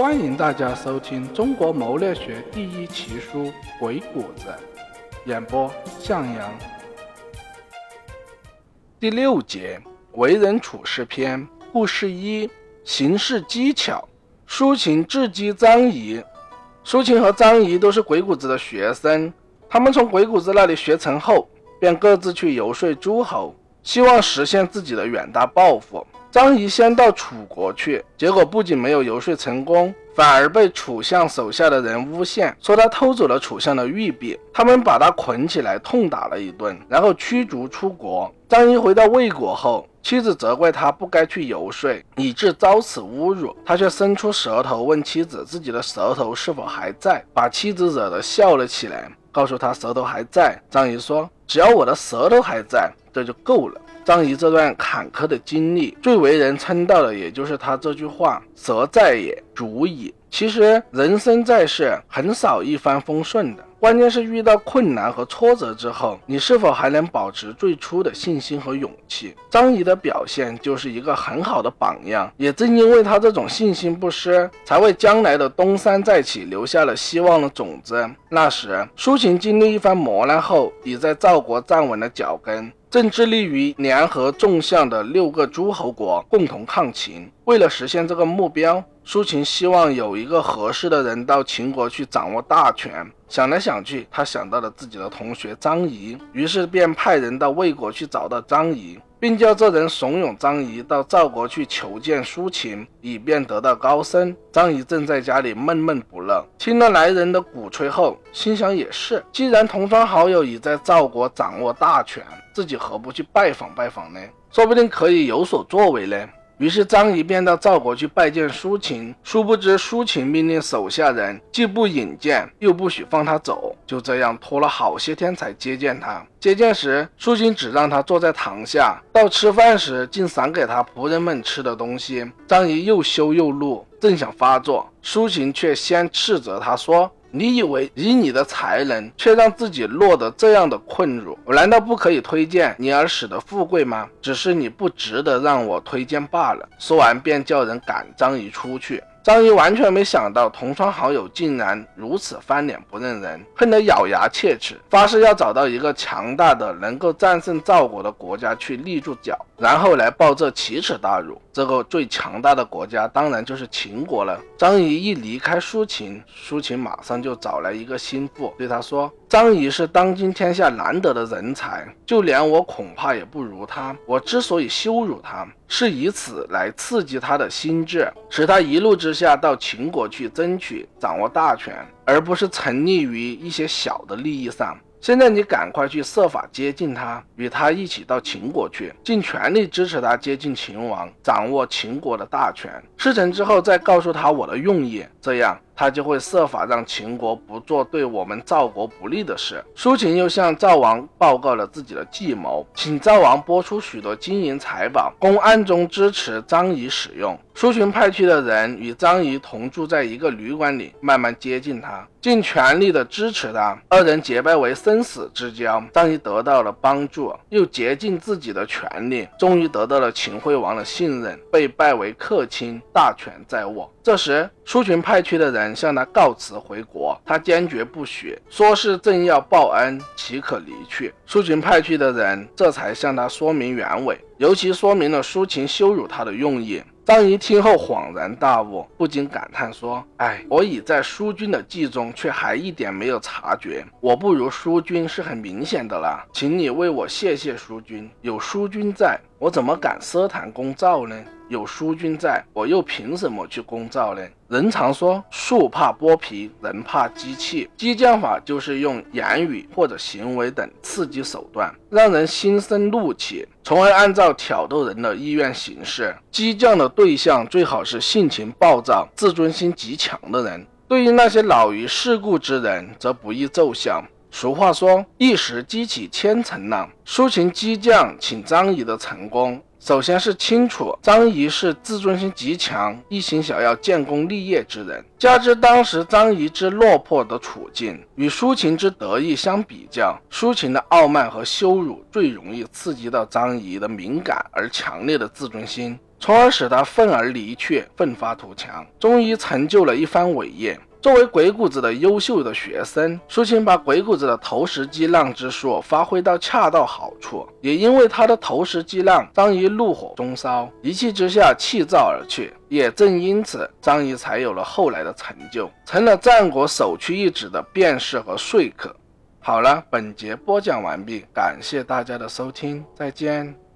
欢迎大家收听中国谋略学第一奇书《鬼谷子》，演播向阳。第六节为人处事篇，故事一：行事技巧。苏秦智击张仪。苏秦和张仪都是鬼谷子的学生，他们从鬼谷子那里学成后，便各自去游说诸侯，希望实现自己的远大抱负。张仪先到楚国去，结果不仅没有游说成功，反而被楚相手下的人诬陷，说他偷走了楚相的玉璧。他们把他捆起来痛打了一顿，然后驱逐出国。张仪回到魏国后，妻子责怪他不该去游说，以致遭此侮辱。他却伸出舌头问妻子自己的舌头是否还在，把妻子惹得笑了起来，告诉他舌头还在。张仪说：“只要我的舌头还在，这就够了。”张仪这段坎坷的经历，最为人称道的，也就是他这句话：“蛇在也，足矣。”其实人生在世，很少一帆风顺的。关键是遇到困难和挫折之后，你是否还能保持最初的信心和勇气？张仪的表现就是一个很好的榜样。也正因为他这种信心不失，才为将来的东山再起留下了希望的种子。那时，苏秦经历一番磨难后，已在赵国站稳了脚跟。正致力于联合纵向的六个诸侯国共同抗秦。为了实现这个目标，苏秦希望有一个合适的人到秦国去掌握大权。想来想去，他想到了自己的同学张仪，于是便派人到魏国去找到张仪。并叫这人怂恿张仪到赵国去求见苏秦，以便得到高升。张仪正在家里闷闷不乐，听了来人的鼓吹后，心想也是，既然同窗好友已在赵国掌握大权，自己何不去拜访拜访呢？说不定可以有所作为呢。于是张仪便到赵国去拜见苏秦，殊不知苏秦命令手下人既不引荐，又不许放他走，就这样拖了好些天才接见他。接见时，苏秦只让他坐在堂下，到吃饭时竟赏给他仆人们吃的东西。张仪又羞又怒，正想发作，苏秦却先斥责他说。你以为以你的才能，却让自己落得这样的困辱？我难道不可以推荐你而使得富贵吗？只是你不值得让我推荐罢了。说完，便叫人赶张仪出去。张仪完全没想到同窗好友竟然如此翻脸不认人，恨得咬牙切齿，发誓要找到一个强大的、能够战胜赵国的国家去立住脚，然后来报这奇耻大辱。这个最强大的国家当然就是秦国了。张仪一离开苏秦，苏秦马上就找来一个心腹，对他说。张仪是当今天下难得的人才，就连我恐怕也不如他。我之所以羞辱他，是以此来刺激他的心智，使他一怒之下到秦国去争取掌握大权，而不是沉溺于一些小的利益上。现在你赶快去设法接近他，与他一起到秦国去，尽全力支持他接近秦王，掌握秦国的大权。事成之后再告诉他我的用意，这样他就会设法让秦国不做对我们赵国不利的事。苏秦又向赵王报告了自己的计谋，请赵王拨出许多金银财宝，供暗中支持张仪使用。苏秦派去的人与张仪同住在一个旅馆里，慢慢接近他，尽全力的支持他。二人结拜为生死之交。张仪得到了帮助，又竭尽自己的全力，终于得到了秦惠王的信任，被拜为客卿，大权在握。这时，苏群派去的人向他告辞回国，他坚决不许，说是正要报恩，岂可离去？苏群派去的人这才向他说明原委，尤其说明了苏秦羞辱他的用意。张仪听后恍然大悟，不禁感叹说：“哎，我已在苏君的计中，却还一点没有察觉。我不如苏君是很明显的了，请你为我谢谢苏君。有苏君在，我怎么敢奢谈攻赵呢？”有苏君在，我又凭什么去攻赵呢？人常说树怕剥皮，人怕机器。激将法就是用言语或者行为等刺激手段，让人心生怒气，从而按照挑逗人的意愿行事。激将的对象最好是性情暴躁、自尊心极强的人。对于那些老于世故之人，则不宜奏效。俗话说：“一时激起千层浪。”苏秦激将请张仪的成功。首先是清楚张仪是自尊心极强、一心想要建功立业之人，加之当时张仪之落魄的处境与抒情之得意相比较，抒情的傲慢和羞辱最容易刺激到张仪的敏感而强烈的自尊心。从而使他愤而离去，奋发图强，终于成就了一番伟业。作为鬼谷子的优秀的学生，苏秦把鬼谷子的投石击浪之术发挥到恰到好处。也因为他的投石击浪，张仪怒火中烧，一气之下弃灶而去。也正因此，张仪才有了后来的成就，成了战国首屈一指的辩士和说客。好了，本节播讲完毕，感谢大家的收听，再见。